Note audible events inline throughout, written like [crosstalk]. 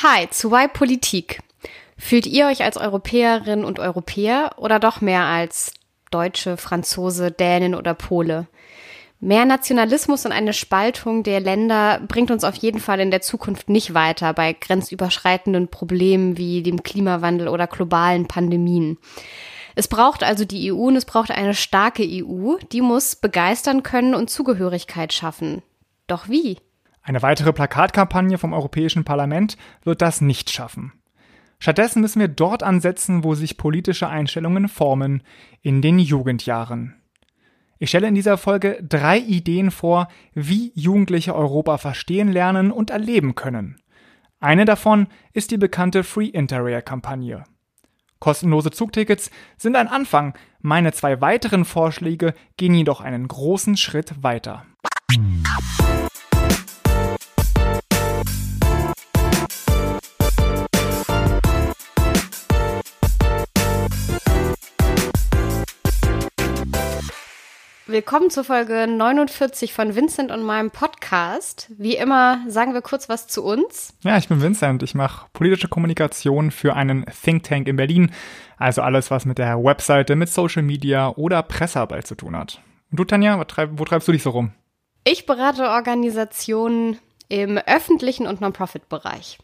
Hi zu Why Politik. Fühlt ihr euch als Europäerin und Europäer oder doch mehr als Deutsche, Franzose, Dänen oder Pole? Mehr Nationalismus und eine Spaltung der Länder bringt uns auf jeden Fall in der Zukunft nicht weiter bei grenzüberschreitenden Problemen wie dem Klimawandel oder globalen Pandemien. Es braucht also die EU und es braucht eine starke EU, die muss begeistern können und Zugehörigkeit schaffen. Doch wie? Eine weitere Plakatkampagne vom Europäischen Parlament wird das nicht schaffen. Stattdessen müssen wir dort ansetzen, wo sich politische Einstellungen formen, in den Jugendjahren. Ich stelle in dieser Folge drei Ideen vor, wie Jugendliche Europa verstehen lernen und erleben können. Eine davon ist die bekannte Free Interrail-Kampagne. Kostenlose Zugtickets sind ein Anfang, meine zwei weiteren Vorschläge gehen jedoch einen großen Schritt weiter. Willkommen zur Folge 49 von Vincent und meinem Podcast. Wie immer sagen wir kurz was zu uns. Ja, ich bin Vincent. Ich mache politische Kommunikation für einen Think Tank in Berlin. Also alles, was mit der Webseite, mit Social Media oder Pressearbeit zu tun hat. Und du, Tanja, treib, wo treibst du dich so rum? Ich berate Organisationen im öffentlichen und Non-Profit-Bereich.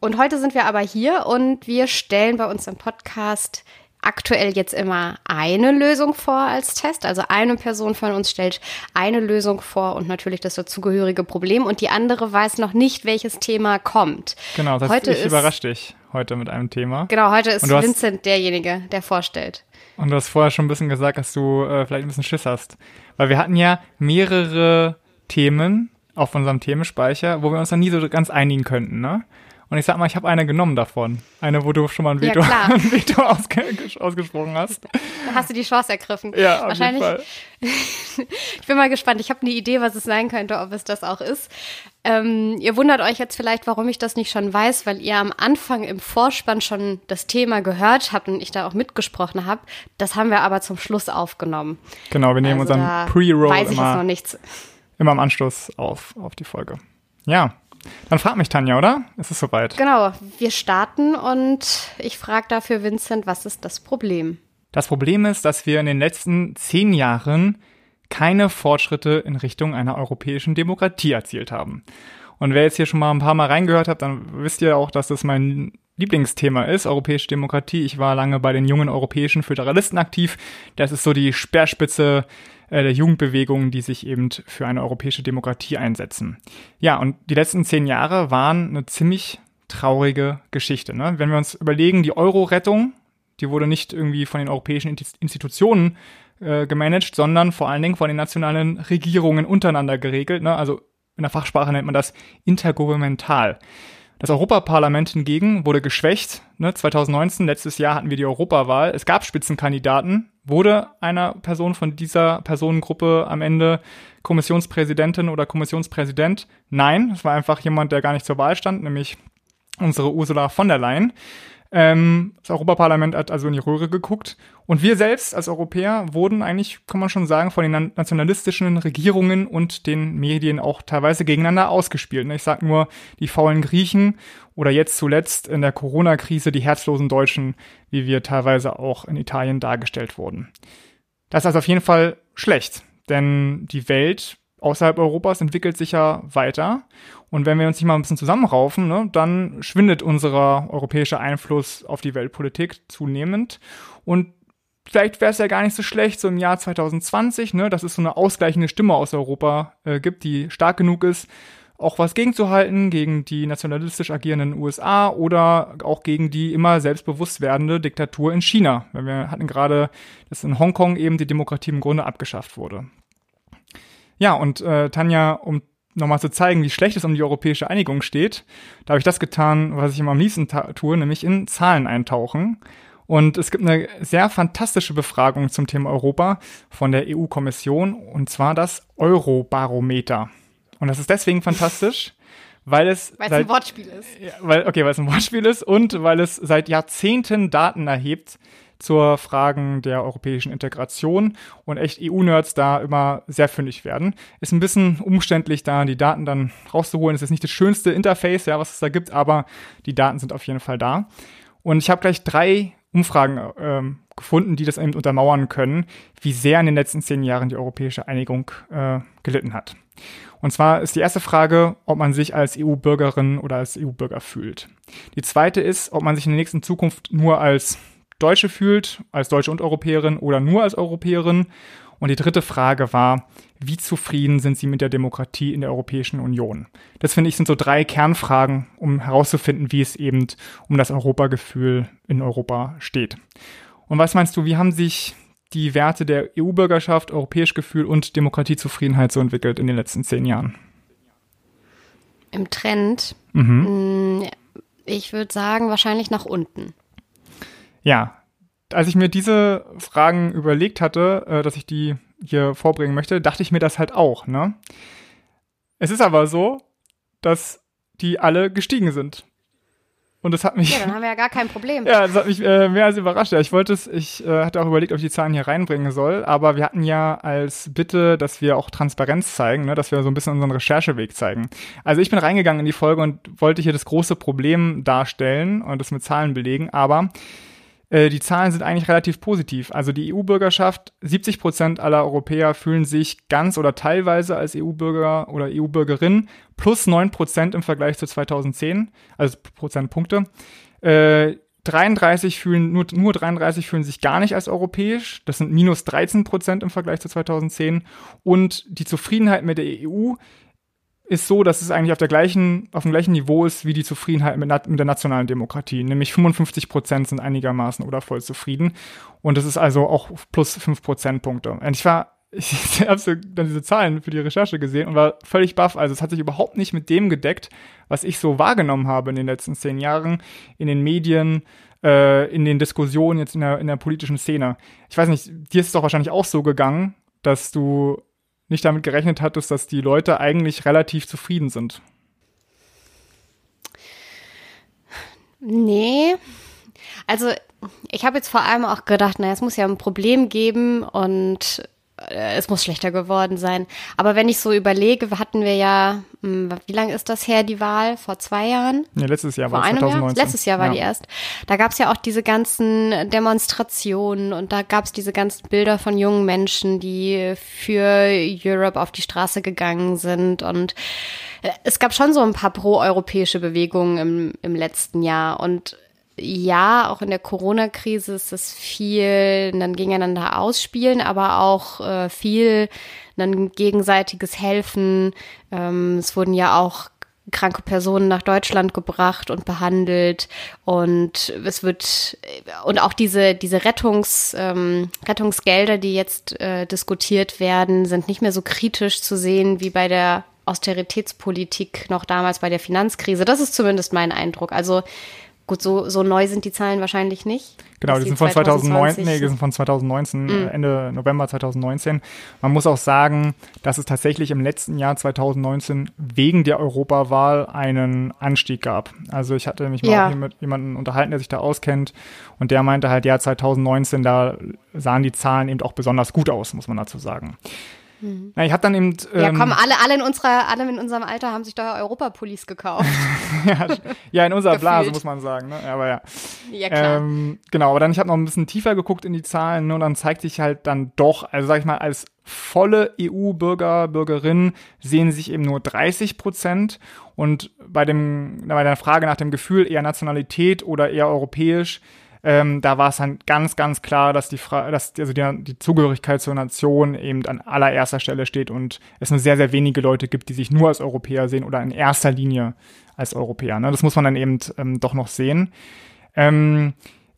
Und heute sind wir aber hier und wir stellen bei uns im Podcast aktuell jetzt immer eine Lösung vor als Test. Also eine Person von uns stellt eine Lösung vor und natürlich das dazugehörige Problem und die andere weiß noch nicht, welches Thema kommt. Genau, das heute ich ist, überrascht dich heute mit einem Thema. Genau, heute ist Vincent derjenige, der vorstellt. Und du hast vorher schon ein bisschen gesagt, dass du äh, vielleicht ein bisschen Schiss hast. Weil wir hatten ja mehrere Themen auf unserem Themenspeicher, wo wir uns dann nie so ganz einigen könnten, ne? Und ich sag mal, ich habe eine genommen davon. Eine, wo du schon mal ein Veto, ja, [laughs] ein Veto ausge ausgesprochen hast. Da hast du die Chance ergriffen. Ja, auf Wahrscheinlich. Jeden Fall. [laughs] ich bin mal gespannt. Ich habe eine Idee, was es sein könnte, ob es das auch ist. Ähm, ihr wundert euch jetzt vielleicht, warum ich das nicht schon weiß, weil ihr am Anfang im Vorspann schon das Thema gehört habt und ich da auch mitgesprochen habe. Das haben wir aber zum Schluss aufgenommen. Genau, wir nehmen also unseren Pre-Roll weiß ich immer, jetzt noch nichts. immer im Anschluss auf, auf die Folge. Ja, dann frag mich Tanja, oder? Ist es soweit? Genau, wir starten und ich frage dafür Vincent, was ist das Problem? Das Problem ist, dass wir in den letzten zehn Jahren keine Fortschritte in Richtung einer europäischen Demokratie erzielt haben. Und wer jetzt hier schon mal ein paar Mal reingehört hat, dann wisst ihr auch, dass das mein Lieblingsthema ist, europäische Demokratie. Ich war lange bei den jungen europäischen Föderalisten aktiv. Das ist so die Speerspitze der Jugendbewegungen, die sich eben für eine europäische Demokratie einsetzen. Ja, und die letzten zehn Jahre waren eine ziemlich traurige Geschichte. Ne? Wenn wir uns überlegen, die Euro-Rettung, die wurde nicht irgendwie von den europäischen Institutionen äh, gemanagt, sondern vor allen Dingen von den nationalen Regierungen untereinander geregelt. Ne? Also in der Fachsprache nennt man das intergouvernemental. Das Europaparlament hingegen wurde geschwächt. Ne? 2019, letztes Jahr hatten wir die Europawahl. Es gab Spitzenkandidaten. Wurde einer Person von dieser Personengruppe am Ende Kommissionspräsidentin oder Kommissionspräsident? Nein, es war einfach jemand, der gar nicht zur Wahl stand, nämlich unsere Ursula von der Leyen. Ähm, das Europaparlament hat also in die Röhre geguckt. Und wir selbst als Europäer wurden eigentlich, kann man schon sagen, von den nationalistischen Regierungen und den Medien auch teilweise gegeneinander ausgespielt. Ich sage nur die faulen Griechen oder jetzt zuletzt in der Corona-Krise die herzlosen Deutschen, wie wir teilweise auch in Italien dargestellt wurden. Das ist also auf jeden Fall schlecht, denn die Welt außerhalb Europas entwickelt sich ja weiter. Und wenn wir uns nicht mal ein bisschen zusammenraufen, ne, dann schwindet unser europäischer Einfluss auf die Weltpolitik zunehmend. Und vielleicht wäre es ja gar nicht so schlecht, so im Jahr 2020, ne, dass es so eine ausgleichende Stimme aus Europa äh, gibt, die stark genug ist, auch was gegenzuhalten gegen die nationalistisch agierenden USA oder auch gegen die immer selbstbewusst werdende Diktatur in China. Wir hatten gerade, dass in Hongkong eben die Demokratie im Grunde abgeschafft wurde. Ja, und äh, Tanja, um nochmal zu zeigen, wie schlecht es um die europäische Einigung steht, da habe ich das getan, was ich immer am liebsten tue, nämlich in Zahlen eintauchen. Und es gibt eine sehr fantastische Befragung zum Thema Europa von der EU-Kommission, und zwar das Eurobarometer. Und das ist deswegen fantastisch, [laughs] weil es weil es ein Wortspiel ist. Ja, weil, okay, weil es ein Wortspiel ist und weil es seit Jahrzehnten Daten erhebt zur Fragen der europäischen Integration und echt EU-Nerds da immer sehr fündig werden. Ist ein bisschen umständlich, da die Daten dann rauszuholen. Ist nicht das schönste Interface, ja, was es da gibt, aber die Daten sind auf jeden Fall da. Und ich habe gleich drei Umfragen ähm, gefunden, die das eben untermauern können, wie sehr in den letzten zehn Jahren die europäische Einigung äh, gelitten hat. Und zwar ist die erste Frage, ob man sich als EU-Bürgerin oder als EU-Bürger fühlt. Die zweite ist, ob man sich in der nächsten Zukunft nur als Deutsche fühlt, als Deutsche und Europäerin oder nur als Europäerin. Und die dritte Frage war, wie zufrieden sind Sie mit der Demokratie in der Europäischen Union? Das finde ich sind so drei Kernfragen, um herauszufinden, wie es eben um das Europagefühl in Europa steht. Und was meinst du, wie haben sich die Werte der EU-Bürgerschaft, europäisch Gefühl und Demokratiezufriedenheit so entwickelt in den letzten zehn Jahren? Im Trend, mhm. Mm, ich würde sagen, wahrscheinlich nach unten. Ja, als ich mir diese Fragen überlegt hatte, äh, dass ich die hier vorbringen möchte, dachte ich mir das halt auch. Ne? Es ist aber so, dass die alle gestiegen sind. Und das hat mich. Ja, dann haben wir ja gar kein Problem. [laughs] ja, das hat mich äh, mehr als überrascht. Ja, ich wollte es, ich äh, hatte auch überlegt, ob ich die Zahlen hier reinbringen soll, aber wir hatten ja als Bitte, dass wir auch Transparenz zeigen, ne, dass wir so ein bisschen unseren Rechercheweg zeigen. Also ich bin reingegangen in die Folge und wollte hier das große Problem darstellen und das mit Zahlen belegen, aber äh, die Zahlen sind eigentlich relativ positiv. Also die EU-Bürgerschaft, 70 Prozent aller Europäer fühlen sich ganz oder teilweise als EU-Bürger oder EU-Bürgerin, plus 9 Prozent im Vergleich zu 2010, also Prozentpunkte. Äh, 33 fühlen, nur, nur 33 fühlen sich gar nicht als europäisch. Das sind minus 13 Prozent im Vergleich zu 2010. Und die Zufriedenheit mit der EU ist so, dass es eigentlich auf, der gleichen, auf dem gleichen Niveau ist wie die Zufriedenheit mit, mit der nationalen Demokratie. Nämlich 55 Prozent sind einigermaßen oder voll zufrieden. Und das ist also auch plus 5 Prozentpunkte. Und ich war, [laughs] ich habe so dann diese Zahlen für die Recherche gesehen und war völlig baff. Also es hat sich überhaupt nicht mit dem gedeckt, was ich so wahrgenommen habe in den letzten zehn Jahren in den Medien, äh, in den Diskussionen jetzt in der, in der politischen Szene. Ich weiß nicht, dir ist es doch wahrscheinlich auch so gegangen, dass du nicht damit gerechnet hattest, dass die Leute eigentlich relativ zufrieden sind. Nee. Also ich habe jetzt vor allem auch gedacht, naja, es muss ja ein Problem geben und es muss schlechter geworden sein. Aber wenn ich so überlege, hatten wir ja, hm, wie lange ist das her, die Wahl? Vor zwei Jahren? Ja, letztes Jahr Vor war es 2019. Jahr? Letztes Jahr war ja. die erst. Da gab es ja auch diese ganzen Demonstrationen und da gab es diese ganzen Bilder von jungen Menschen, die für Europe auf die Straße gegangen sind und äh, es gab schon so ein paar pro-europäische Bewegungen im, im letzten Jahr und ja, auch in der Corona-Krise ist das viel dann gegeneinander ausspielen, aber auch äh, viel dann gegenseitiges Helfen. Ähm, es wurden ja auch kranke Personen nach Deutschland gebracht und behandelt und es wird und auch diese diese Rettungs ähm, Rettungsgelder, die jetzt äh, diskutiert werden, sind nicht mehr so kritisch zu sehen wie bei der Austeritätspolitik noch damals bei der Finanzkrise. Das ist zumindest mein Eindruck. Also Gut, so, so neu sind die Zahlen wahrscheinlich nicht. Genau, die sind von 2019, nee, die sind von 2019, mm. Ende November 2019. Man muss auch sagen, dass es tatsächlich im letzten Jahr 2019 wegen der Europawahl einen Anstieg gab. Also ich hatte mich mal ja. mit jemandem unterhalten, der sich da auskennt und der meinte halt, ja, 2019, da sahen die Zahlen eben auch besonders gut aus, muss man dazu sagen. Mhm. Na, ich habe dann eben. Ähm, ja, komm, alle, alle in unserer, alle in unserem Alter haben sich da Europapolice gekauft. [laughs] ja, ja, in unserer Blase muss man sagen. Ne? Aber ja. Ja klar. Ähm, genau, aber dann ich habe noch ein bisschen tiefer geguckt in die Zahlen ne, und dann zeigt sich halt dann doch, also sag ich mal, als volle EU-Bürger, Bürgerinnen sehen sich eben nur 30 Prozent und bei dem, bei der Frage nach dem Gefühl eher Nationalität oder eher europäisch ähm, da war es dann ganz, ganz klar, dass die Fra dass also die, die Zugehörigkeit zur Nation eben an allererster Stelle steht und es nur sehr, sehr wenige Leute gibt, die sich nur als Europäer sehen oder in erster Linie als Europäer. Ne? Das muss man dann eben ähm, doch noch sehen. Ähm,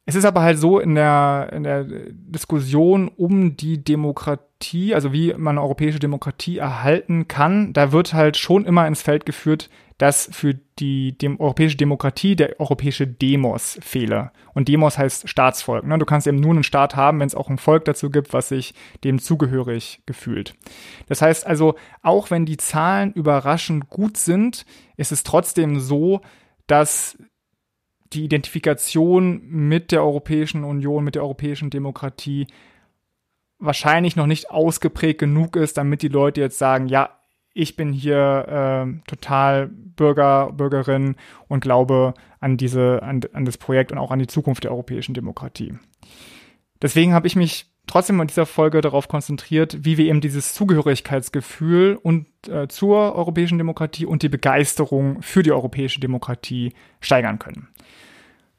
es ist aber halt so in der, in der Diskussion um die Demokratie, also wie man europäische Demokratie erhalten kann, da wird halt schon immer ins Feld geführt, dass für die dem, europäische Demokratie der europäische Demos fehle. Und Demos heißt Staatsvolk. Ne? Du kannst eben nur einen Staat haben, wenn es auch ein Volk dazu gibt, was sich dem zugehörig gefühlt. Das heißt also, auch wenn die Zahlen überraschend gut sind, ist es trotzdem so, dass die Identifikation mit der Europäischen Union, mit der europäischen Demokratie wahrscheinlich noch nicht ausgeprägt genug ist, damit die Leute jetzt sagen, ja, ich bin hier äh, total Bürger, Bürgerin und glaube an diese, an, an das Projekt und auch an die Zukunft der europäischen Demokratie. Deswegen habe ich mich trotzdem in dieser Folge darauf konzentriert, wie wir eben dieses Zugehörigkeitsgefühl und äh, zur europäischen Demokratie und die Begeisterung für die europäische Demokratie steigern können.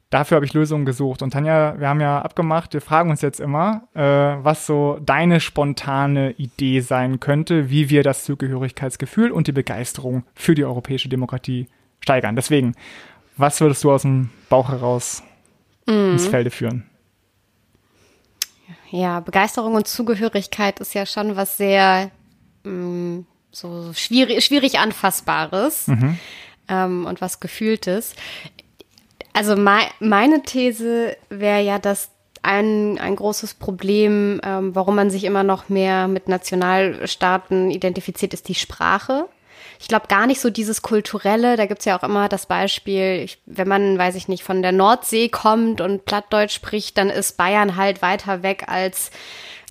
Dafür habe ich Lösungen gesucht. Und Tanja, wir haben ja abgemacht, wir fragen uns jetzt immer, äh, was so deine spontane Idee sein könnte, wie wir das Zugehörigkeitsgefühl und die Begeisterung für die europäische Demokratie steigern. Deswegen, was würdest du aus dem Bauch heraus mhm. ins Felde führen? Ja, Begeisterung und Zugehörigkeit ist ja schon was sehr mh, mm, so schwierig, schwierig anfassbares mhm. ähm, und was Gefühltes. Also mein, meine These wäre ja, dass ein, ein großes Problem, ähm, warum man sich immer noch mehr mit Nationalstaaten identifiziert, ist die Sprache. Ich glaube gar nicht so dieses Kulturelle, da gibt's ja auch immer das Beispiel, ich, wenn man, weiß ich nicht, von der Nordsee kommt und Plattdeutsch spricht, dann ist Bayern halt weiter weg als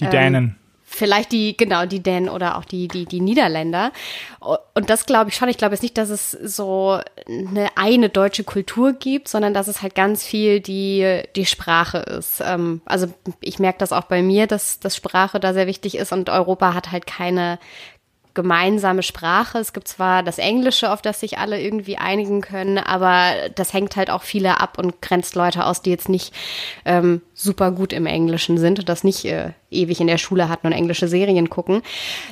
die Dänen. Ähm, Vielleicht die, genau, die Dänen oder auch die, die, die Niederländer. Und das glaube ich schon. Ich glaube jetzt nicht, dass es so eine eine deutsche Kultur gibt, sondern dass es halt ganz viel die, die Sprache ist. Ähm, also ich merke das auch bei mir, dass, dass Sprache da sehr wichtig ist und Europa hat halt keine, gemeinsame Sprache. Es gibt zwar das Englische, auf das sich alle irgendwie einigen können, aber das hängt halt auch viele ab und grenzt Leute aus, die jetzt nicht ähm, super gut im Englischen sind und das nicht äh, ewig in der Schule hatten und englische Serien gucken.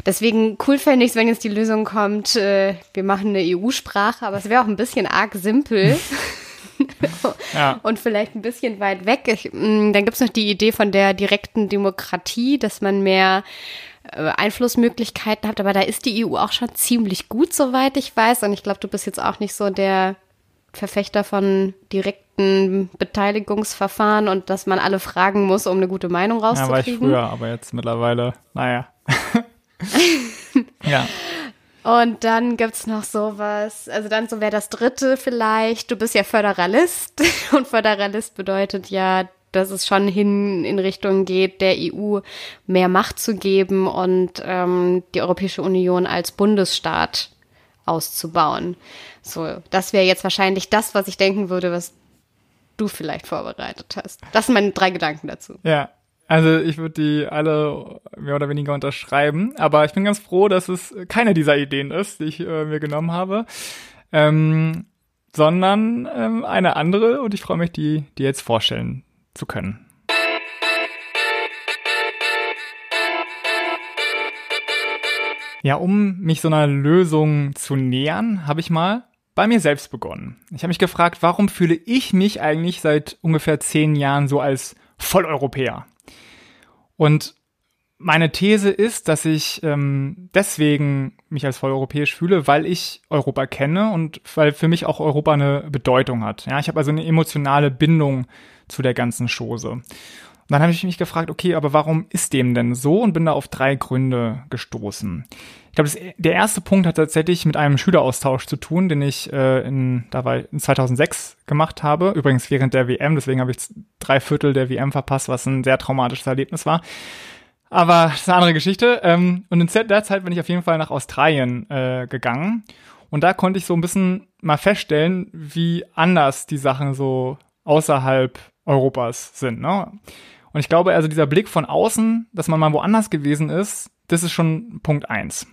Deswegen cool fände ich es, wenn jetzt die Lösung kommt, äh, wir machen eine EU-Sprache, aber es wäre auch ein bisschen arg simpel. [laughs] ja. und vielleicht ein bisschen weit weg. Ich, mm, dann gibt es noch die Idee von der direkten Demokratie, dass man mehr Einflussmöglichkeiten habt, aber da ist die EU auch schon ziemlich gut, soweit ich weiß. Und ich glaube, du bist jetzt auch nicht so der Verfechter von direkten Beteiligungsverfahren und dass man alle fragen muss, um eine gute Meinung rauszukriegen. Ja, war ich früher, aber jetzt mittlerweile, naja. [laughs] ja. Und dann gibt's noch sowas, also dann so wäre das dritte vielleicht, du bist ja Föderalist [laughs] und Föderalist bedeutet ja, dass es schon hin in Richtung geht, der EU mehr Macht zu geben und ähm, die Europäische Union als Bundesstaat auszubauen. So, das wäre jetzt wahrscheinlich das, was ich denken würde, was du vielleicht vorbereitet hast. Das sind meine drei Gedanken dazu. Ja, also ich würde die alle mehr oder weniger unterschreiben, aber ich bin ganz froh, dass es keine dieser Ideen ist, die ich äh, mir genommen habe, ähm, sondern ähm, eine andere und ich freue mich, die, die jetzt vorstellen zu können. Ja, um mich so einer Lösung zu nähern, habe ich mal bei mir selbst begonnen. Ich habe mich gefragt, warum fühle ich mich eigentlich seit ungefähr zehn Jahren so als Volleuropäer? Und meine These ist, dass ich ähm, deswegen mich als volleuropäisch fühle, weil ich Europa kenne und weil für mich auch Europa eine Bedeutung hat. Ja, ich habe also eine emotionale Bindung zu der ganzen Chose. Und dann habe ich mich gefragt, okay, aber warum ist dem denn so? Und bin da auf drei Gründe gestoßen. Ich glaube, der erste Punkt hat tatsächlich mit einem Schüleraustausch zu tun, den ich äh, in, da war in 2006 gemacht habe. Übrigens während der WM, deswegen habe ich drei Viertel der WM verpasst, was ein sehr traumatisches Erlebnis war. Aber das ist eine andere Geschichte. Ähm, und in der Zeit bin ich auf jeden Fall nach Australien äh, gegangen. Und da konnte ich so ein bisschen mal feststellen, wie anders die Sachen so außerhalb Europas sind. Ne? Und ich glaube, also dieser Blick von außen, dass man mal woanders gewesen ist, das ist schon Punkt eins.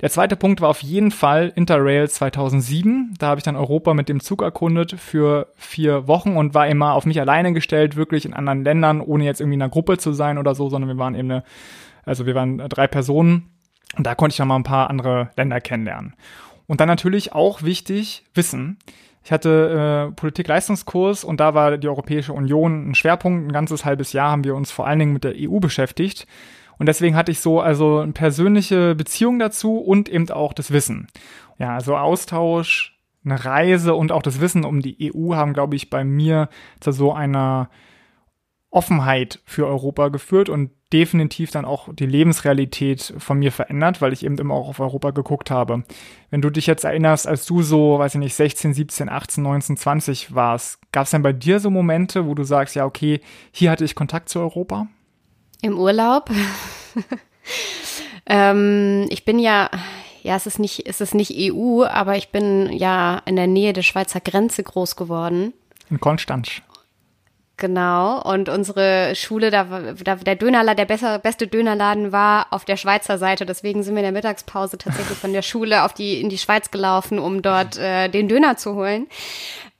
Der zweite Punkt war auf jeden Fall Interrail 2007. Da habe ich dann Europa mit dem Zug erkundet für vier Wochen und war immer auf mich alleine gestellt, wirklich in anderen Ländern, ohne jetzt irgendwie in einer Gruppe zu sein oder so, sondern wir waren eben eine, also wir waren drei Personen und da konnte ich dann mal ein paar andere Länder kennenlernen. Und dann natürlich auch wichtig, Wissen. Ich hatte äh, Politik-Leistungskurs und da war die Europäische Union ein Schwerpunkt. Ein ganzes halbes Jahr haben wir uns vor allen Dingen mit der EU beschäftigt. Und deswegen hatte ich so also eine persönliche Beziehung dazu und eben auch das Wissen. Ja, also Austausch, eine Reise und auch das Wissen um die EU haben, glaube ich, bei mir zu so einer Offenheit für Europa geführt und definitiv dann auch die Lebensrealität von mir verändert, weil ich eben immer auch auf Europa geguckt habe. Wenn du dich jetzt erinnerst, als du so, weiß ich nicht, 16, 17, 18, 19, 20 warst, gab es denn bei dir so Momente, wo du sagst, ja, okay, hier hatte ich Kontakt zu Europa? Im Urlaub. [laughs] ähm, ich bin ja, ja, es ist nicht, es ist nicht EU, aber ich bin ja in der Nähe der Schweizer Grenze groß geworden. In Konstanz. Genau. Und unsere Schule, da, da der Dönerladen, der besser, beste Dönerladen war auf der Schweizer Seite. Deswegen sind wir in der Mittagspause tatsächlich von der Schule auf die, in die Schweiz gelaufen, um dort äh, den Döner zu holen.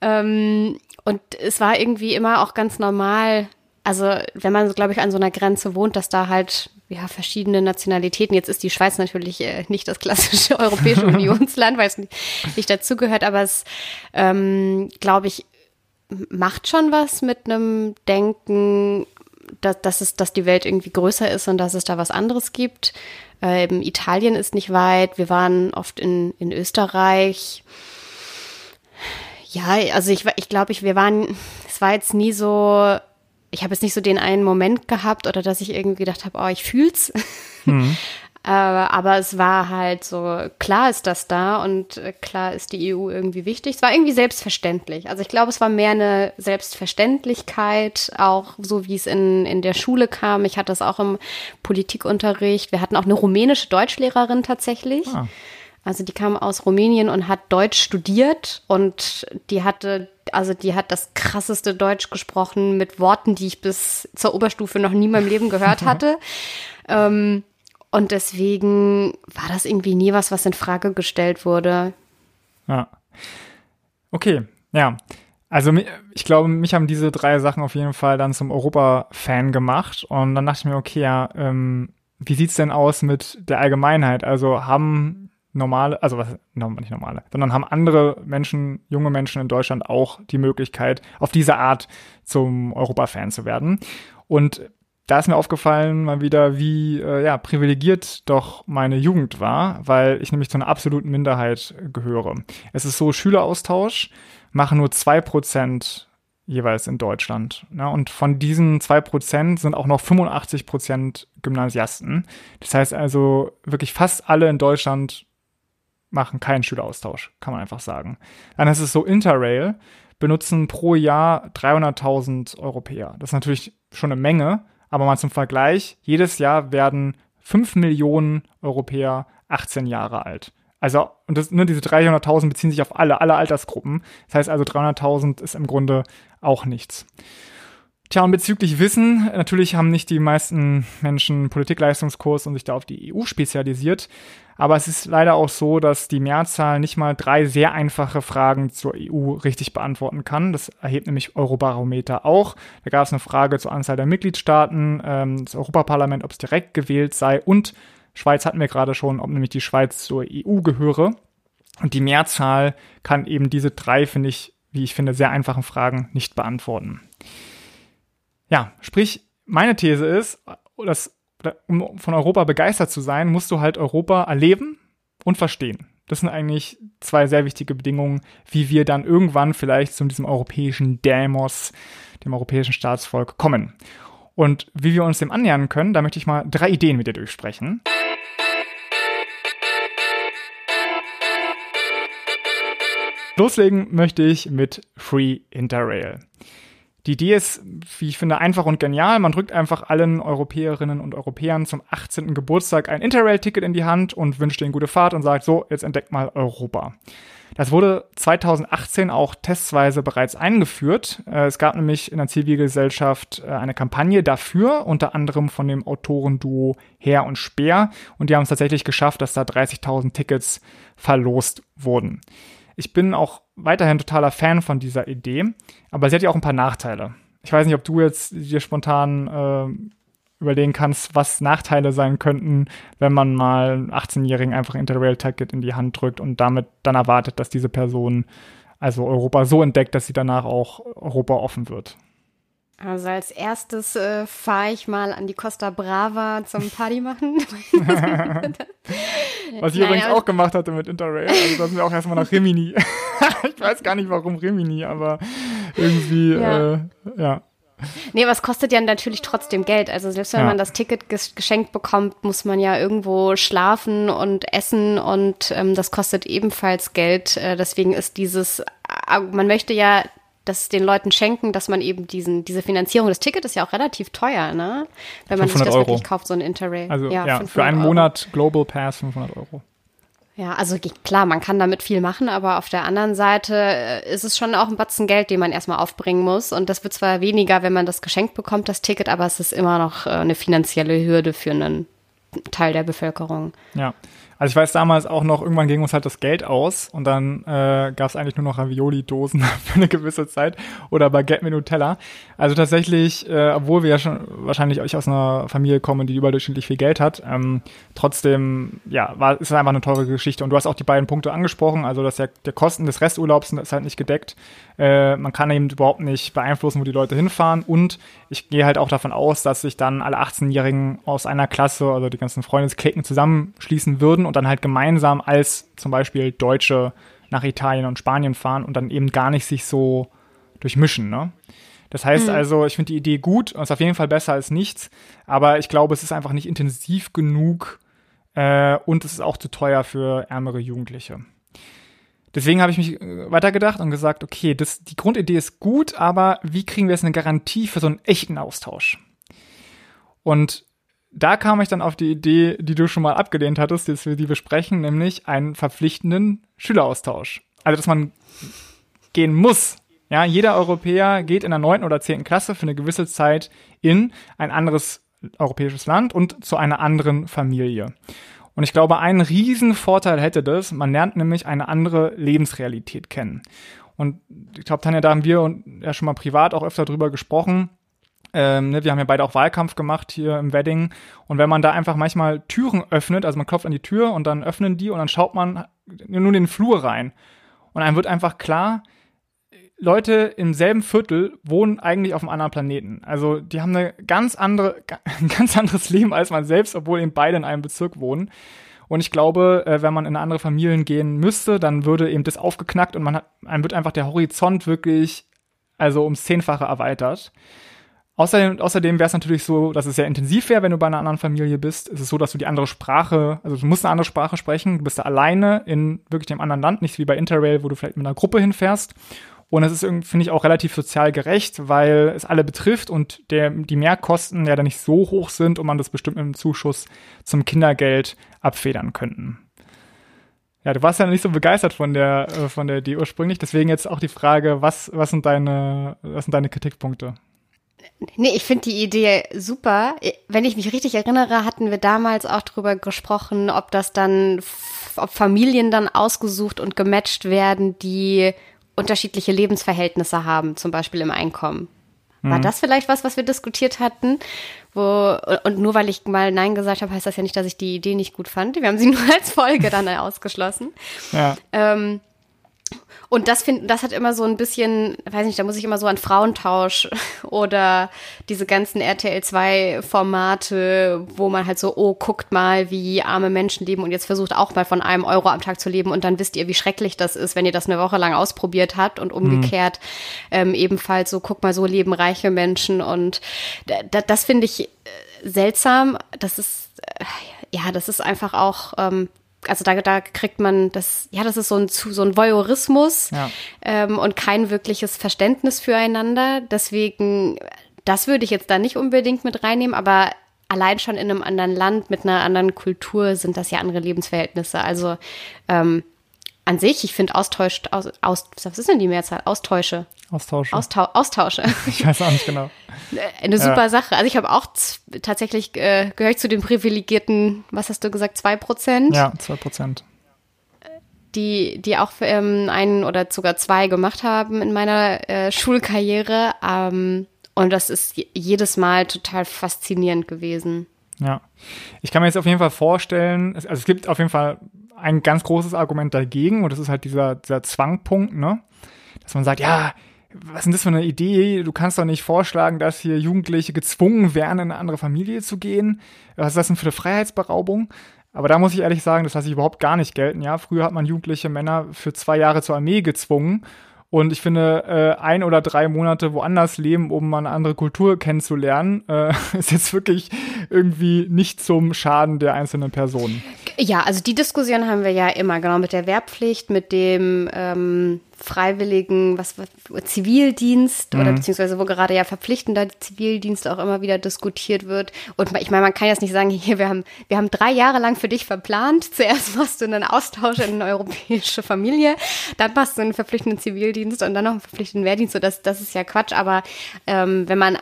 Ähm, und es war irgendwie immer auch ganz normal, also wenn man, glaube ich, an so einer Grenze wohnt, dass da halt ja verschiedene Nationalitäten. Jetzt ist die Schweiz natürlich äh, nicht das klassische [laughs] Europäische [laughs] Unionsland, weil es nicht, nicht dazugehört, aber es, ähm, glaube ich, macht schon was mit einem Denken, dass, dass, es, dass die Welt irgendwie größer ist und dass es da was anderes gibt. Äh, eben Italien ist nicht weit. Wir waren oft in, in Österreich. Ja, also ich, ich glaube, ich, wir waren, es war jetzt nie so, ich habe jetzt nicht so den einen Moment gehabt oder dass ich irgendwie gedacht habe, oh, ich fühl's. [laughs] Mhm. Äh, aber es war halt so, klar ist das da und äh, klar ist die EU irgendwie wichtig. Es war irgendwie selbstverständlich. Also ich glaube, es war mehr eine Selbstverständlichkeit, auch so wie es in, in der Schule kam. Ich hatte das auch im Politikunterricht. Wir hatten auch eine rumänische Deutschlehrerin tatsächlich. Ah. Also die kam aus Rumänien und hat Deutsch studiert und die hatte, also die hat das krasseste Deutsch gesprochen mit Worten, die ich bis zur Oberstufe noch nie in meinem Leben gehört [laughs] hatte. ähm, und deswegen war das irgendwie nie was, was in Frage gestellt wurde. Ja. Okay, ja. Also ich glaube, mich haben diese drei Sachen auf jeden Fall dann zum Europa-Fan gemacht. Und dann dachte ich mir, okay, ja, ähm, wie sieht's denn aus mit der Allgemeinheit? Also haben normale, also was, nicht normale, sondern haben andere Menschen, junge Menschen in Deutschland auch die Möglichkeit, auf diese Art zum Europa-Fan zu werden. Und da ist mir aufgefallen mal wieder, wie äh, ja, privilegiert doch meine Jugend war, weil ich nämlich zu einer absoluten Minderheit gehöre. Es ist so, Schüleraustausch machen nur zwei Prozent jeweils in Deutschland. Ne? Und von diesen zwei Prozent sind auch noch 85 Prozent Gymnasiasten. Das heißt also, wirklich fast alle in Deutschland machen keinen Schüleraustausch, kann man einfach sagen. Dann ist es so, Interrail benutzen pro Jahr 300.000 Europäer. Das ist natürlich schon eine Menge, aber mal zum Vergleich, jedes Jahr werden 5 Millionen Europäer 18 Jahre alt. Also, und das, ne, diese 300.000 beziehen sich auf alle, alle Altersgruppen. Das heißt also, 300.000 ist im Grunde auch nichts. Tja, und bezüglich Wissen, natürlich haben nicht die meisten Menschen Politikleistungskurs und sich da auf die EU spezialisiert. Aber es ist leider auch so, dass die Mehrzahl nicht mal drei sehr einfache Fragen zur EU richtig beantworten kann. Das erhebt nämlich Eurobarometer auch. Da gab es eine Frage zur Anzahl der Mitgliedstaaten, ähm, das Europaparlament, ob es direkt gewählt sei und Schweiz hatten wir gerade schon, ob nämlich die Schweiz zur EU gehöre. Und die Mehrzahl kann eben diese drei, finde ich, wie ich finde, sehr einfachen Fragen nicht beantworten. Ja, sprich, meine These ist, dass um von Europa begeistert zu sein, musst du halt Europa erleben und verstehen. Das sind eigentlich zwei sehr wichtige Bedingungen, wie wir dann irgendwann vielleicht zu diesem europäischen Demos, dem europäischen Staatsvolk kommen. Und wie wir uns dem annähern können, da möchte ich mal drei Ideen mit dir durchsprechen. Loslegen möchte ich mit Free Interrail. Die Idee ist, wie ich finde, einfach und genial. Man drückt einfach allen Europäerinnen und Europäern zum 18. Geburtstag ein Interrail-Ticket in die Hand und wünscht ihnen gute Fahrt und sagt, so, jetzt entdeckt mal Europa. Das wurde 2018 auch testweise bereits eingeführt. Äh, es gab nämlich in der Zivilgesellschaft äh, eine Kampagne dafür, unter anderem von dem Autorenduo Herr und Speer. Und die haben es tatsächlich geschafft, dass da 30.000 Tickets verlost wurden. Ich bin auch weiterhin totaler Fan von dieser Idee, aber sie hat ja auch ein paar Nachteile. Ich weiß nicht, ob du jetzt dir spontan äh, überlegen kannst, was Nachteile sein könnten, wenn man mal einen 18-Jährigen einfach Interrail-Ticket in die Hand drückt und damit dann erwartet, dass diese Person also Europa so entdeckt, dass sie danach auch Europa offen wird. Also als erstes äh, fahre ich mal an die Costa Brava zum Party machen. [laughs] Was ich naja, übrigens auch gemacht hatte mit Interrail. Also da sind wir auch erstmal nach Rimini. [laughs] ich weiß gar nicht warum Rimini, aber irgendwie, ja. Äh, ja. Nee, aber es kostet ja natürlich trotzdem Geld. Also selbst wenn ja. man das Ticket ges geschenkt bekommt, muss man ja irgendwo schlafen und essen und ähm, das kostet ebenfalls Geld. Äh, deswegen ist dieses, äh, man möchte ja das den Leuten schenken, dass man eben diesen, diese Finanzierung, das Ticket ist ja auch relativ teuer, ne? Wenn man sich das Euro. wirklich kauft, so ein Interrail. Also ja, ja für einen Euro. Monat Global Pass 500 Euro. Ja, also klar, man kann damit viel machen, aber auf der anderen Seite äh, ist es schon auch ein Batzen Geld, den man erstmal aufbringen muss. Und das wird zwar weniger, wenn man das geschenkt bekommt, das Ticket, aber es ist immer noch äh, eine finanzielle Hürde für einen Teil der Bevölkerung. Ja, also ich weiß damals auch noch, irgendwann ging uns halt das Geld aus und dann äh, gab es eigentlich nur noch Ravioli-Dosen [laughs] für eine gewisse Zeit oder Baguette mit Nutella. Also tatsächlich, äh, obwohl wir ja schon wahrscheinlich euch aus einer Familie kommen, die überdurchschnittlich viel Geld hat, ähm, trotzdem, ja, war, ist einfach eine teure Geschichte. Und du hast auch die beiden Punkte angesprochen, also dass der, der Kosten des Resturlaubs ist halt nicht gedeckt. Äh, man kann eben überhaupt nicht beeinflussen, wo die Leute hinfahren. Und ich gehe halt auch davon aus, dass sich dann alle 18-Jährigen aus einer Klasse, also die ganzen Freundesklicken zusammenschließen würden und dann halt gemeinsam als zum Beispiel Deutsche nach Italien und Spanien fahren und dann eben gar nicht sich so durchmischen, ne? Das heißt mhm. also, ich finde die Idee gut und ist auf jeden Fall besser als nichts, aber ich glaube, es ist einfach nicht intensiv genug äh, und es ist auch zu teuer für ärmere Jugendliche. Deswegen habe ich mich äh, weitergedacht und gesagt, okay, das, die Grundidee ist gut, aber wie kriegen wir jetzt eine Garantie für so einen echten Austausch? Und da kam ich dann auf die Idee, die du schon mal abgelehnt hattest, dass wir die besprechen, nämlich einen verpflichtenden Schüleraustausch. Also, dass man gehen muss. Ja, jeder Europäer geht in der neunten oder zehnten Klasse für eine gewisse Zeit in ein anderes europäisches Land und zu einer anderen Familie. Und ich glaube, einen riesen Vorteil hätte das, man lernt nämlich eine andere Lebensrealität kennen. Und ich glaube, Tanja, da haben wir ja schon mal privat auch öfter drüber gesprochen. Ähm, ne, wir haben ja beide auch Wahlkampf gemacht hier im Wedding. Und wenn man da einfach manchmal Türen öffnet, also man klopft an die Tür und dann öffnen die und dann schaut man nur in den Flur rein. Und einem wird einfach klar, Leute im selben Viertel wohnen eigentlich auf einem anderen Planeten. Also die haben eine ganz andere, [laughs] ein ganz anderes Leben als man selbst, obwohl eben beide in einem Bezirk wohnen. Und ich glaube, äh, wenn man in andere Familien gehen müsste, dann würde eben das aufgeknackt und man hat, einem wird einfach der Horizont wirklich also ums Zehnfache erweitert. Außerdem, außerdem wäre es natürlich so, dass es sehr intensiv wäre, wenn du bei einer anderen Familie bist. Es ist so, dass du die andere Sprache, also du musst eine andere Sprache sprechen. Du bist da alleine in wirklich dem anderen Land, nicht wie bei Interrail, wo du vielleicht mit einer Gruppe hinfährst. Und es ist, finde ich, auch relativ sozial gerecht, weil es alle betrifft und der, die Mehrkosten ja dann nicht so hoch sind und man das bestimmt mit einem Zuschuss zum Kindergeld abfedern könnten. Ja, du warst ja nicht so begeistert von der, äh, von der Idee ursprünglich, deswegen jetzt auch die Frage, was, was sind deine, was sind deine Kritikpunkte? Nee, ich finde die Idee super. Wenn ich mich richtig erinnere, hatten wir damals auch drüber gesprochen, ob das dann, ob Familien dann ausgesucht und gematcht werden, die unterschiedliche Lebensverhältnisse haben, zum Beispiel im Einkommen. War mhm. das vielleicht was, was wir diskutiert hatten? Wo, und nur weil ich mal Nein gesagt habe, heißt das ja nicht, dass ich die Idee nicht gut fand. Wir haben sie [laughs] nur als Folge dann ausgeschlossen. Ja. Ähm, und das find, das hat immer so ein bisschen, weiß nicht, da muss ich immer so an Frauentausch [laughs] oder diese ganzen RTL 2 Formate, wo man halt so, oh, guckt mal, wie arme Menschen leben und jetzt versucht auch mal von einem Euro am Tag zu leben und dann wisst ihr, wie schrecklich das ist, wenn ihr das eine Woche lang ausprobiert habt und umgekehrt mhm. ähm, ebenfalls so, guck mal, so leben reiche Menschen und das finde ich äh, seltsam. Das ist, äh, ja, das ist einfach auch, ähm, also da, da kriegt man das, ja, das ist so ein, so ein Voyeurismus ja. ähm, und kein wirkliches Verständnis füreinander. Deswegen, das würde ich jetzt da nicht unbedingt mit reinnehmen, aber allein schon in einem anderen Land mit einer anderen Kultur sind das ja andere Lebensverhältnisse. Also ähm, an sich, ich finde Austausch, aus, aus, was ist denn die Mehrzahl? Austausche. Austausche. Austau Austausche. [laughs] Ich weiß auch nicht genau. Eine super ja. Sache. Also ich habe auch tatsächlich äh, gehöre ich zu den privilegierten, was hast du gesagt, zwei Prozent? Ja, zwei Prozent. Die, die auch ähm, einen oder sogar zwei gemacht haben in meiner äh, Schulkarriere. Ähm, und das ist jedes Mal total faszinierend gewesen. Ja. Ich kann mir jetzt auf jeden Fall vorstellen, also es gibt auf jeden Fall ein ganz großes Argument dagegen und das ist halt dieser, dieser Zwangpunkt, ne? Dass man sagt, ja, was ist denn das für eine Idee? Du kannst doch nicht vorschlagen, dass hier Jugendliche gezwungen werden, in eine andere Familie zu gehen. Was ist das denn für eine Freiheitsberaubung? Aber da muss ich ehrlich sagen, das lasse ich überhaupt gar nicht gelten. Ja, früher hat man jugendliche Männer für zwei Jahre zur Armee gezwungen Und ich finde, äh, ein oder drei Monate woanders leben, um mal eine andere Kultur kennenzulernen, äh, [laughs] ist jetzt wirklich irgendwie nicht zum Schaden der einzelnen Personen. Ja, also die Diskussion haben wir ja immer, genau, mit der Wehrpflicht, mit dem ähm, freiwilligen, was, was Zivildienst mhm. oder beziehungsweise wo gerade ja verpflichtender Zivildienst auch immer wieder diskutiert wird. Und ich meine, man kann jetzt nicht sagen, [laughs] hier, wir haben, wir haben drei Jahre lang für dich verplant. Zuerst machst du einen Austausch in eine europäische Familie, dann machst du einen verpflichtenden Zivildienst und dann noch einen verpflichtenden Wehrdienst. So, das, das ist ja Quatsch. Aber ähm, wenn man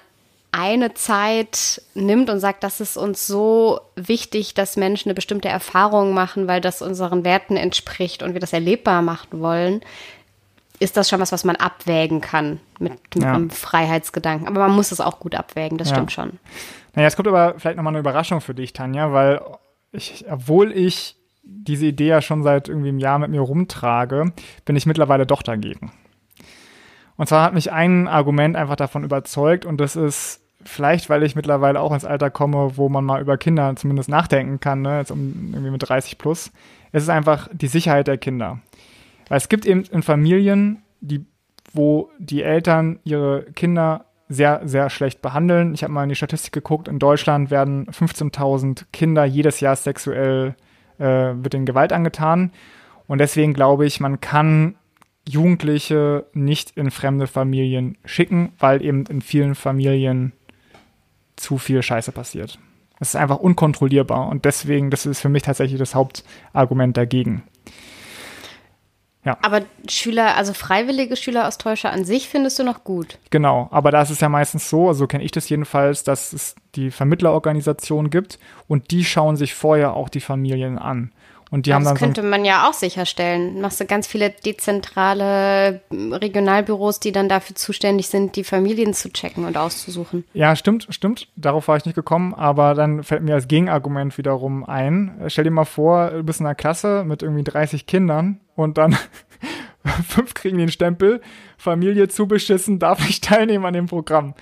eine Zeit nimmt und sagt, das ist uns so wichtig, dass Menschen eine bestimmte Erfahrung machen, weil das unseren Werten entspricht und wir das erlebbar machen wollen, ist das schon was, was man abwägen kann mit, mit ja. einem Freiheitsgedanken. Aber man muss es auch gut abwägen, das ja. stimmt schon. Naja, es kommt aber vielleicht nochmal eine Überraschung für dich, Tanja, weil ich, obwohl ich diese Idee ja schon seit irgendwie einem Jahr mit mir rumtrage, bin ich mittlerweile doch dagegen. Und zwar hat mich ein Argument einfach davon überzeugt und das ist vielleicht, weil ich mittlerweile auch ins Alter komme, wo man mal über Kinder zumindest nachdenken kann, ne, jetzt um irgendwie mit 30 plus. Es ist einfach die Sicherheit der Kinder. Weil es gibt eben in Familien, die, wo die Eltern ihre Kinder sehr, sehr schlecht behandeln. Ich habe mal in die Statistik geguckt, in Deutschland werden 15.000 Kinder jedes Jahr sexuell äh, mit den Gewalt angetan. Und deswegen glaube ich, man kann Jugendliche nicht in fremde Familien schicken, weil eben in vielen Familien zu viel Scheiße passiert. Es ist einfach unkontrollierbar und deswegen, das ist für mich tatsächlich das Hauptargument dagegen. Ja. Aber Schüler, also freiwillige Schüleraustausche an sich findest du noch gut. Genau, aber da ist es ja meistens so, also kenne ich das jedenfalls, dass es die Vermittlerorganisation gibt und die schauen sich vorher auch die Familien an. Und die ja, haben dann das könnte so man ja auch sicherstellen. Machst du ganz viele dezentrale Regionalbüros, die dann dafür zuständig sind, die Familien zu checken und auszusuchen. Ja, stimmt, stimmt. Darauf war ich nicht gekommen, aber dann fällt mir als Gegenargument wiederum ein. Stell dir mal vor, du bist in einer Klasse mit irgendwie 30 Kindern und dann [laughs] fünf kriegen den Stempel, Familie zu beschissen, darf nicht teilnehmen an dem Programm.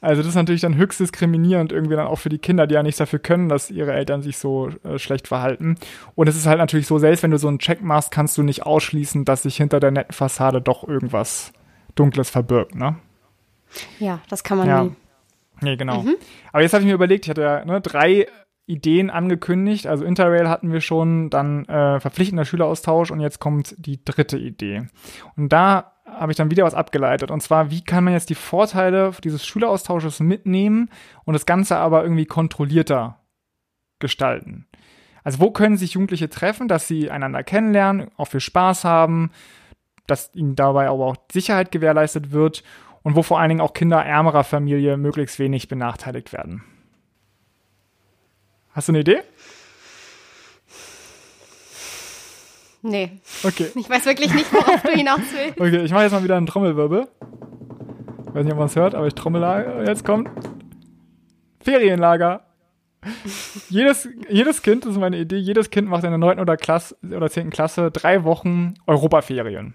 Also das ist natürlich dann höchst diskriminierend irgendwie dann auch für die Kinder, die ja nichts dafür können, dass ihre Eltern sich so äh, schlecht verhalten. Und es ist halt natürlich so, selbst wenn du so einen Check machst, kannst du nicht ausschließen, dass sich hinter der netten Fassade doch irgendwas Dunkles verbirgt, ne? Ja, das kann man ja. nie. Nee, genau. Mhm. Aber jetzt habe ich mir überlegt, ich hatte ja ne, drei Ideen angekündigt. Also Interrail hatten wir schon, dann äh, verpflichtender Schüleraustausch und jetzt kommt die dritte Idee. Und da habe ich dann wieder was abgeleitet. Und zwar, wie kann man jetzt die Vorteile dieses Schüleraustausches mitnehmen und das Ganze aber irgendwie kontrollierter gestalten? Also wo können sich Jugendliche treffen, dass sie einander kennenlernen, auch viel Spaß haben, dass ihnen dabei aber auch Sicherheit gewährleistet wird und wo vor allen Dingen auch Kinder ärmerer Familie möglichst wenig benachteiligt werden? Hast du eine Idee? Nee. Okay. [laughs] Ich weiß wirklich nicht, worauf du hinaus willst. Okay, ich mache jetzt mal wieder einen Trommelwirbel. Ich weiß nicht, ob man es hört, aber ich trommel jetzt kommt. Ferienlager. jedes, jedes Kind, das ist meine Idee, jedes Kind macht in der 9. oder, Klasse, oder 10. Klasse drei Wochen Europaferien.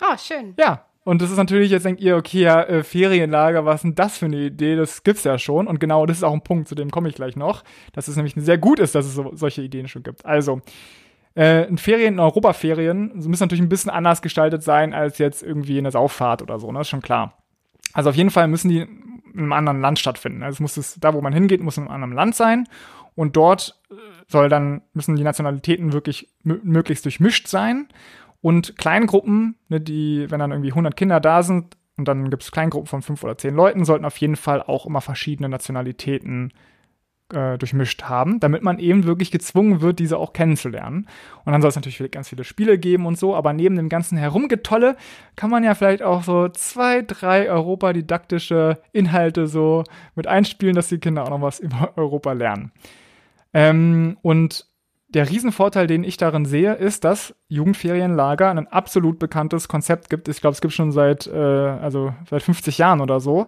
Oh, schön. Ja, und das ist natürlich, jetzt denkt ihr, okay, ja, äh, Ferienlager, was ist denn das für eine Idee? Das gibt's ja schon. Und genau das ist auch ein Punkt, zu dem komme ich gleich noch, dass es nämlich sehr gut ist, dass es so, solche Ideen schon gibt. Also, äh, in Ferien, in Europaferien, müssen natürlich ein bisschen anders gestaltet sein als jetzt irgendwie in der Sauffahrt oder so, ne? Ist schon klar. Also auf jeden Fall müssen die in einem anderen Land stattfinden. Also es muss es, da wo man hingeht, muss in einem anderen Land sein. Und dort äh, soll dann, müssen die Nationalitäten wirklich möglichst durchmischt sein. Und Kleingruppen, ne, die, wenn dann irgendwie 100 Kinder da sind und dann gibt es Kleingruppen von fünf oder zehn Leuten, sollten auf jeden Fall auch immer verschiedene Nationalitäten äh, durchmischt haben, damit man eben wirklich gezwungen wird, diese auch kennenzulernen. Und dann soll es natürlich ganz viele Spiele geben und so, aber neben dem ganzen Herumgetolle kann man ja vielleicht auch so zwei, drei Europa-didaktische Inhalte so mit einspielen, dass die Kinder auch noch was [laughs] über Europa lernen. Ähm, und der Riesenvorteil, den ich darin sehe, ist, dass Jugendferienlager ein absolut bekanntes Konzept gibt. Ich glaube, es gibt schon seit, äh, also seit 50 Jahren oder so.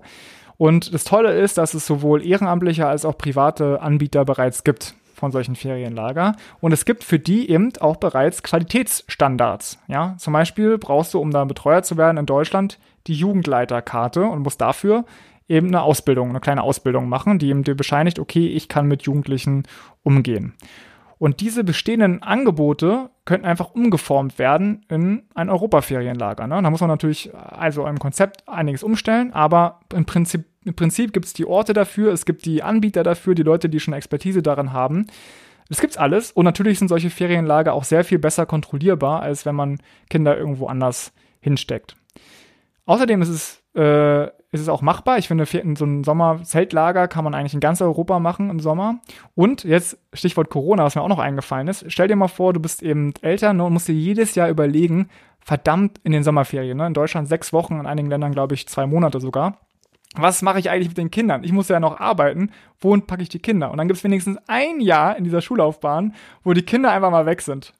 Und das Tolle ist, dass es sowohl ehrenamtliche als auch private Anbieter bereits gibt von solchen Ferienlager. Und es gibt für die eben auch bereits Qualitätsstandards. Ja, zum Beispiel brauchst du, um da Betreuer zu werden in Deutschland, die Jugendleiterkarte und musst dafür eben eine Ausbildung, eine kleine Ausbildung machen, die eben dir bescheinigt, okay, ich kann mit Jugendlichen umgehen. Und diese bestehenden Angebote könnten einfach umgeformt werden in ein Europaferienlager. Ne? Da muss man natürlich also im Konzept einiges umstellen, aber im Prinzip, im Prinzip gibt es die Orte dafür, es gibt die Anbieter dafür, die Leute, die schon Expertise darin haben. Das gibt's alles. Und natürlich sind solche Ferienlager auch sehr viel besser kontrollierbar, als wenn man Kinder irgendwo anders hinsteckt. Außerdem ist es, äh, ist es auch machbar. Ich finde, in so ein Sommerzeltlager kann man eigentlich in ganz Europa machen im Sommer. Und jetzt Stichwort Corona, was mir auch noch eingefallen ist. Stell dir mal vor, du bist eben älter ne, und musst dir jedes Jahr überlegen, verdammt in den Sommerferien. Ne? In Deutschland sechs Wochen, in einigen Ländern glaube ich zwei Monate sogar was mache ich eigentlich mit den Kindern? Ich muss ja noch arbeiten. Wohin packe ich die Kinder? Und dann gibt es wenigstens ein Jahr in dieser Schullaufbahn, wo die Kinder einfach mal weg sind.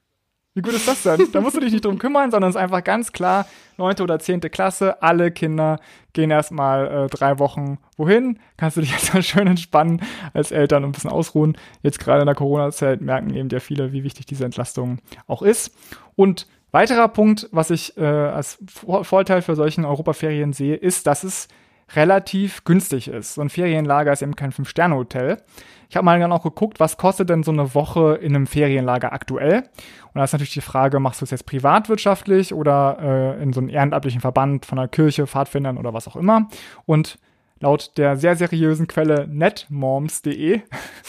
Wie gut ist das denn? Da musst du dich nicht drum kümmern, sondern es ist einfach ganz klar, neunte oder zehnte Klasse, alle Kinder gehen erstmal äh, drei Wochen wohin. Kannst du dich [laughs] jetzt mal schön entspannen als Eltern und ein bisschen ausruhen. Jetzt gerade in der Corona-Zeit merken eben ja viele, wie wichtig diese Entlastung auch ist. Und weiterer Punkt, was ich äh, als Vorteil für solchen Europaferien sehe, ist, dass es relativ günstig ist. So ein Ferienlager ist eben kein Fünf-Sterne-Hotel. Ich habe mal dann auch geguckt, was kostet denn so eine Woche in einem Ferienlager aktuell? Und da ist natürlich die Frage, machst du es jetzt privatwirtschaftlich oder äh, in so einem ehrenamtlichen Verband von der Kirche, Pfadfindern oder was auch immer? Und Laut der sehr seriösen Quelle netmoms.de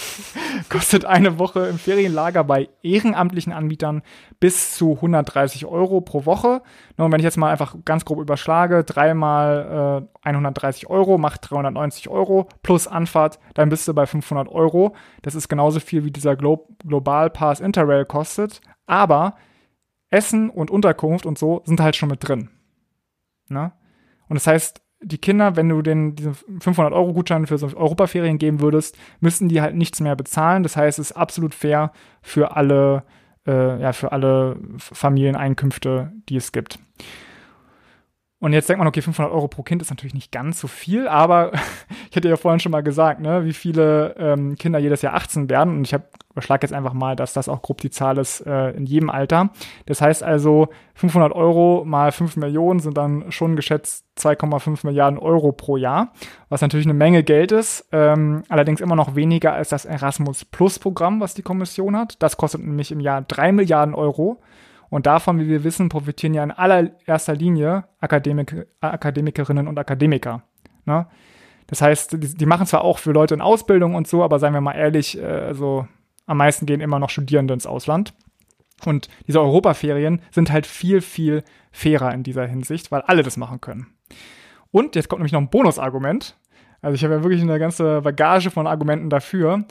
[laughs] kostet eine Woche im Ferienlager bei ehrenamtlichen Anbietern bis zu 130 Euro pro Woche. Nun, wenn ich jetzt mal einfach ganz grob überschlage, dreimal äh, 130 Euro macht 390 Euro plus Anfahrt, dann bist du bei 500 Euro. Das ist genauso viel wie dieser Glo Global Pass Interrail kostet. Aber Essen und Unterkunft und so sind halt schon mit drin. Ne? Und das heißt, die Kinder, wenn du den diesen 500 Euro Gutschein für so Europaferien geben würdest, müssten die halt nichts mehr bezahlen. Das heißt, es ist absolut fair für alle, äh, ja, für alle Familieneinkünfte, die es gibt. Und jetzt denkt man, okay, 500 Euro pro Kind ist natürlich nicht ganz so viel, aber [laughs] ich hatte ja vorhin schon mal gesagt, ne, wie viele ähm, Kinder jedes Jahr 18 werden. Und ich habe überschlag jetzt einfach mal, dass das auch grob die Zahl ist äh, in jedem Alter. Das heißt also, 500 Euro mal 5 Millionen sind dann schon geschätzt 2,5 Milliarden Euro pro Jahr, was natürlich eine Menge Geld ist, ähm, allerdings immer noch weniger als das Erasmus Plus Programm, was die Kommission hat. Das kostet nämlich im Jahr 3 Milliarden Euro. Und davon, wie wir wissen, profitieren ja in allererster Linie Akademik Akademikerinnen und Akademiker. Ne? Das heißt, die, die, machen zwar auch für Leute in Ausbildung und so, aber seien wir mal ehrlich, äh, also am meisten gehen immer noch Studierende ins Ausland. Und diese Europaferien sind halt viel, viel fairer in dieser Hinsicht, weil alle das machen können. Und jetzt kommt nämlich noch ein Bonusargument. Also ich habe ja wirklich eine ganze Bagage von Argumenten dafür.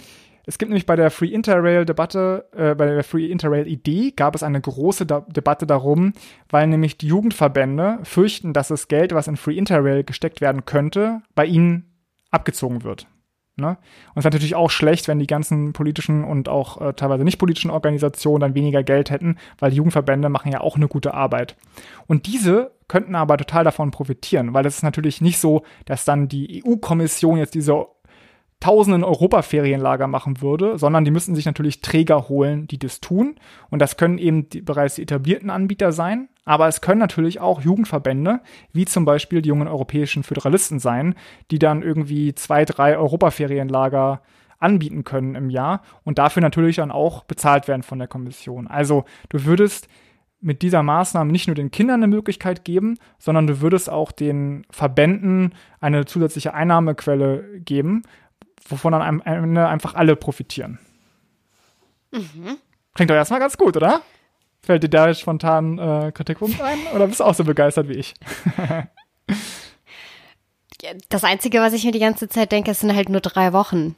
Es gibt nämlich bei der Free Interrail-Debatte, äh, bei der Free Interrail-Idee gab es eine große da Debatte darum, weil nämlich die Jugendverbände fürchten, dass das Geld, was in Free Interrail gesteckt werden könnte, bei ihnen abgezogen wird. Ne? Und es ist natürlich auch schlecht, wenn die ganzen politischen und auch äh, teilweise nicht politischen Organisationen dann weniger Geld hätten, weil die Jugendverbände machen ja auch eine gute Arbeit. Und diese könnten aber total davon profitieren, weil es ist natürlich nicht so, dass dann die EU-Kommission jetzt diese tausenden Europaferienlager machen würde, sondern die müssten sich natürlich Träger holen, die das tun. Und das können eben die bereits etablierten Anbieter sein, aber es können natürlich auch Jugendverbände, wie zum Beispiel die jungen europäischen Föderalisten sein, die dann irgendwie zwei, drei Europaferienlager anbieten können im Jahr und dafür natürlich dann auch bezahlt werden von der Kommission. Also du würdest mit dieser Maßnahme nicht nur den Kindern eine Möglichkeit geben, sondern du würdest auch den Verbänden eine zusätzliche Einnahmequelle geben, wovon dann am Ende einfach alle profitieren. Mhm. Klingt doch erstmal ganz gut, oder? Fällt dir da spontan äh, Kritikpunkt ein oder bist du auch so begeistert wie ich? [laughs] das Einzige, was ich mir die ganze Zeit denke, sind halt nur drei Wochen.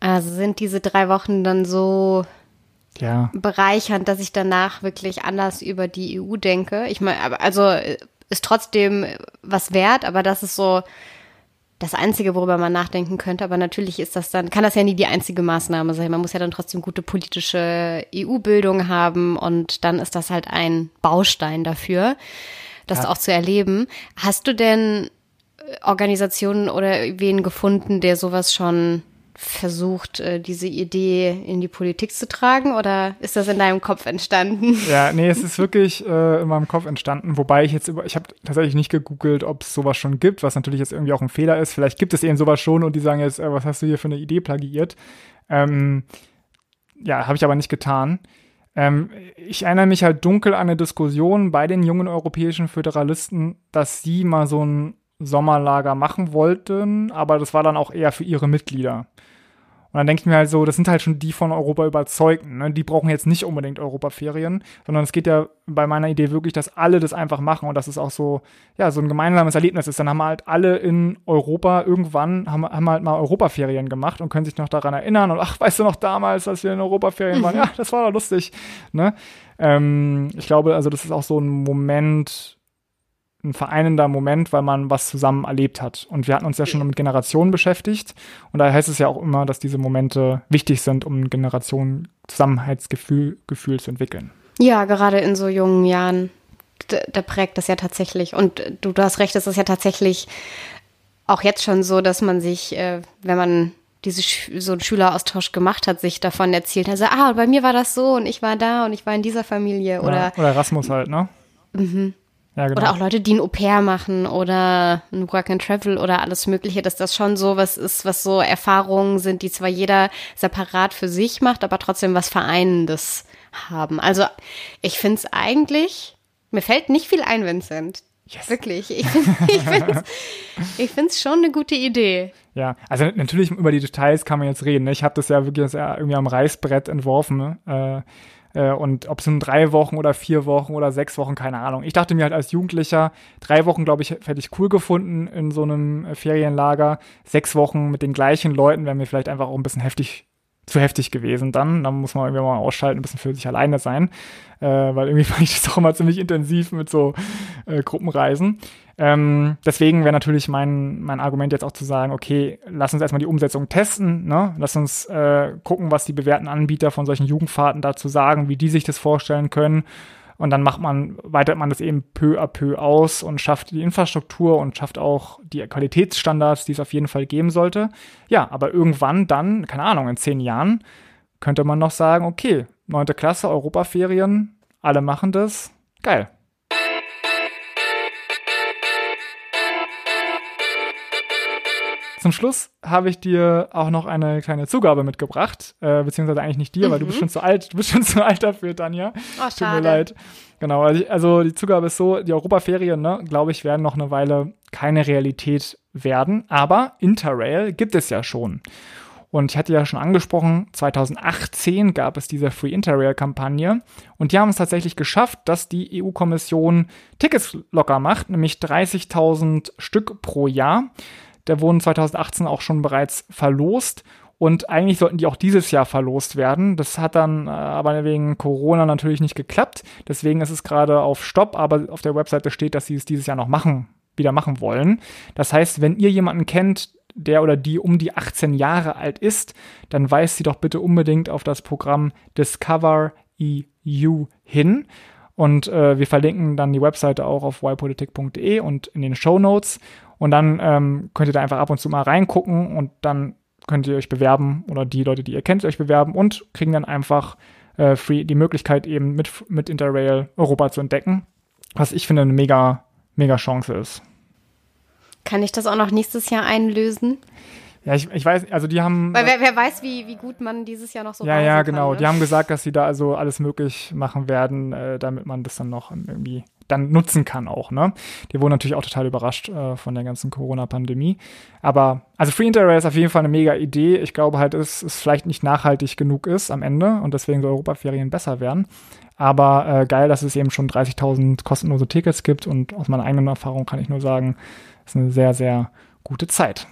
Also sind diese drei Wochen dann so ja. bereichernd, dass ich danach wirklich anders über die EU denke. Ich meine, also ist trotzdem was wert, aber das ist so, das Einzige, worüber man nachdenken könnte. Aber natürlich ist das dann, kann das ja nie die einzige Maßnahme sein. Man muss ja dann trotzdem gute politische EU-Bildung haben und dann ist das halt ein Baustein dafür, das ja. auch zu erleben. Hast du denn Organisationen oder wen gefunden, der sowas schon versucht, äh, diese Idee in die Politik zu tragen oder ist das in deinem Kopf entstanden? [laughs] Ja, nee, es ist wirklich äh, in meinem Kopf entstanden, wobei ich jetzt über, ich habe tatsächlich nicht gegoogelt, ob es sowas schon gibt, was natürlich jetzt irgendwie auch ein Fehler ist. Vielleicht gibt es eben sowas schon und die sagen jetzt, äh, was hast du hier für eine Idee plagiiert? Ähm, ja, habe ich aber nicht getan. Ähm, ich erinnere mich halt dunkel an eine Diskussion bei den jungen europäischen Föderalisten, dass sie mal so ein Sommerlager machen wollten, aber das war dann auch eher für ihre Mitglieder. Und dann denke ich mir halt so, das sind halt schon die von Europa überzeugten. Ne? Die brauchen jetzt nicht unbedingt Europaferien, sondern es geht ja bei meiner Idee wirklich, dass alle das einfach machen und dass es auch so, ja, so ein gemeinsames Erlebnis ist. Dann haben halt alle in Europa irgendwann, haben, haben halt mal Europaferien gemacht und können sich noch daran erinnern und ach, weißt du noch damals, als wir in Europaferien waren? Mhm. Ja, das war doch lustig. Ne? Ähm, ich glaube, also das ist auch so ein Moment, ein vereinender Moment, weil man was zusammen erlebt hat. Und wir hatten uns ja schon mit Generationen beschäftigt. Und da heißt es ja auch immer, dass diese Momente wichtig sind, um ein Generationen Zusammenhaltsgefühl Gefühl zu entwickeln. Ja, gerade in so jungen Jahren, da, da prägt das ja tatsächlich. Und du, du hast recht, es ist ja tatsächlich auch jetzt schon so, dass man sich, äh, wenn man diese so einen Schüleraustausch gemacht hat, sich davon erzählt. Also, ah, bei mir war das so und ich war da und ich war in dieser Familie oder. Ja, oder Erasmus halt, ne? Mhm. Ja, genau. Oder auch Leute, die ein Au-pair machen oder ein Work and Travel oder alles Mögliche, dass das schon so was ist, was so Erfahrungen sind, die zwar jeder separat für sich macht, aber trotzdem was Vereinendes haben. Also ich finde es eigentlich, mir fällt nicht viel ein, Vincent. Yes. Wirklich. Ich finde es [laughs] schon eine gute Idee. Ja, also natürlich über die Details kann man jetzt reden. Ne? Ich habe das ja wirklich irgendwie am Reißbrett entworfen. Ne? Äh, äh, und ob es nun drei Wochen oder vier Wochen oder sechs Wochen, keine Ahnung. Ich dachte mir halt als Jugendlicher, drei Wochen, glaube ich, hätte ich cool gefunden in so einem äh, Ferienlager. Sechs Wochen mit den gleichen Leuten wäre mir vielleicht einfach auch ein bisschen heftig zu heftig gewesen dann. Dann muss man irgendwie mal ausschalten, ein bisschen für sich alleine sein. Äh, weil irgendwie [laughs] fand ich das auch immer ziemlich intensiv mit so äh, Gruppenreisen. Ähm, deswegen wäre natürlich mein, mein Argument jetzt auch zu sagen, okay, lass uns erstmal die Umsetzung testen, ne? Lass uns äh, gucken, was die bewährten Anbieter von solchen Jugendfahrten dazu sagen, wie die sich das vorstellen können. Und dann macht man, weitet man das eben peu à peu aus und schafft die Infrastruktur und schafft auch die Qualitätsstandards, die es auf jeden Fall geben sollte. Ja, aber irgendwann dann, keine Ahnung, in zehn Jahren könnte man noch sagen, okay, neunte Klasse, Europaferien, alle machen das, geil. Zum Schluss habe ich dir auch noch eine kleine Zugabe mitgebracht, äh, beziehungsweise eigentlich nicht dir, mhm. weil du bist mhm. schon zu alt, du bist schon [laughs] zu alt dafür, Tanja. Oh, Tut mir leid. Genau, also, also die Zugabe ist so, die Europaferien, ne, glaube ich, werden noch eine Weile keine Realität werden, aber Interrail gibt es ja schon. Und ich hatte ja schon angesprochen, 2018 gab es diese Free Interrail-Kampagne und die haben es tatsächlich geschafft, dass die EU-Kommission Tickets locker macht, nämlich 30.000 Stück pro Jahr. Der wurden 2018 auch schon bereits verlost. Und eigentlich sollten die auch dieses Jahr verlost werden. Das hat dann äh, aber wegen Corona natürlich nicht geklappt. Deswegen ist es gerade auf Stopp, aber auf der Webseite steht, dass sie es dieses Jahr noch machen, wieder machen wollen. Das heißt, wenn ihr jemanden kennt, der oder die um die 18 Jahre alt ist, dann weist sie doch bitte unbedingt auf das Programm Discover EU hin. Und äh, wir verlinken dann die Webseite auch auf ypolitik.de und in den Show Notes. Und dann ähm, könnt ihr da einfach ab und zu mal reingucken und dann könnt ihr euch bewerben oder die Leute, die ihr kennt, euch bewerben und kriegen dann einfach äh, free die Möglichkeit eben mit, mit Interrail Europa zu entdecken, was ich finde eine mega, mega Chance ist. Kann ich das auch noch nächstes Jahr einlösen? Ja, ich, ich weiß, also die haben. Weil wer, wer weiß, wie, wie gut man dieses Jahr noch so Ja, ja, genau. Kann, ne? Die haben gesagt, dass sie da also alles möglich machen werden, äh, damit man das dann noch irgendwie dann nutzen kann auch, ne? Die wurden natürlich auch total überrascht äh, von der ganzen Corona-Pandemie. Aber, also Free Interrail ist auf jeden Fall eine mega Idee. Ich glaube halt, es vielleicht nicht nachhaltig genug ist am Ende und deswegen so Europaferien besser werden. Aber äh, geil, dass es eben schon 30.000 kostenlose Tickets gibt und aus meiner eigenen Erfahrung kann ich nur sagen, ist eine sehr, sehr gute Zeit.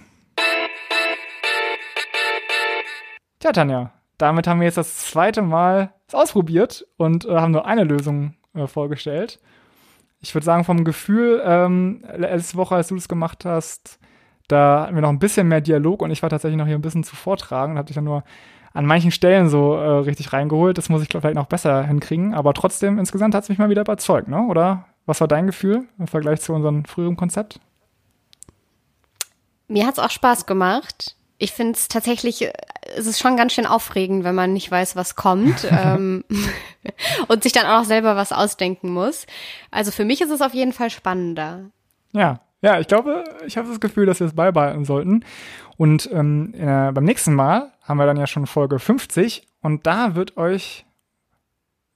Tja, Tanja, damit haben wir jetzt das zweite Mal ausprobiert und äh, haben nur eine Lösung äh, vorgestellt. Ich würde sagen, vom Gefühl, ähm, letzte Woche, als du das gemacht hast, da hatten wir noch ein bisschen mehr Dialog und ich war tatsächlich noch hier ein bisschen zu vortragen und habe dich dann nur an manchen Stellen so äh, richtig reingeholt. Das muss ich vielleicht noch besser hinkriegen, aber trotzdem, insgesamt hat es mich mal wieder überzeugt, ne? Oder was war dein Gefühl im Vergleich zu unserem früheren Konzept? Mir hat es auch Spaß gemacht ich finde es tatsächlich, äh, es ist schon ganz schön aufregend, wenn man nicht weiß, was kommt [laughs] ähm, [laughs] und sich dann auch noch selber was ausdenken muss. Also für mich ist es auf jeden Fall spannender. Ja, ja, ich glaube, ich habe das Gefühl, dass wir es beibehalten sollten. Und ähm, äh, beim nächsten Mal haben wir dann ja schon Folge 50 Und da wird euch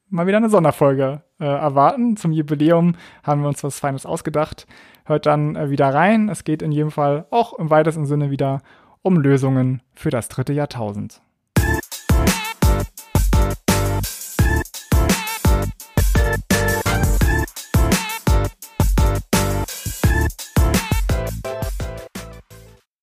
mal wieder eine Sonderfolge äh, erwarten. Zum Jubiläum haben wir uns was Feines ausgedacht. Hört dann äh, wieder rein. Es geht in jedem Fall auch im weitesten Sinne wieder um Lösungen für das dritte Jahrtausend.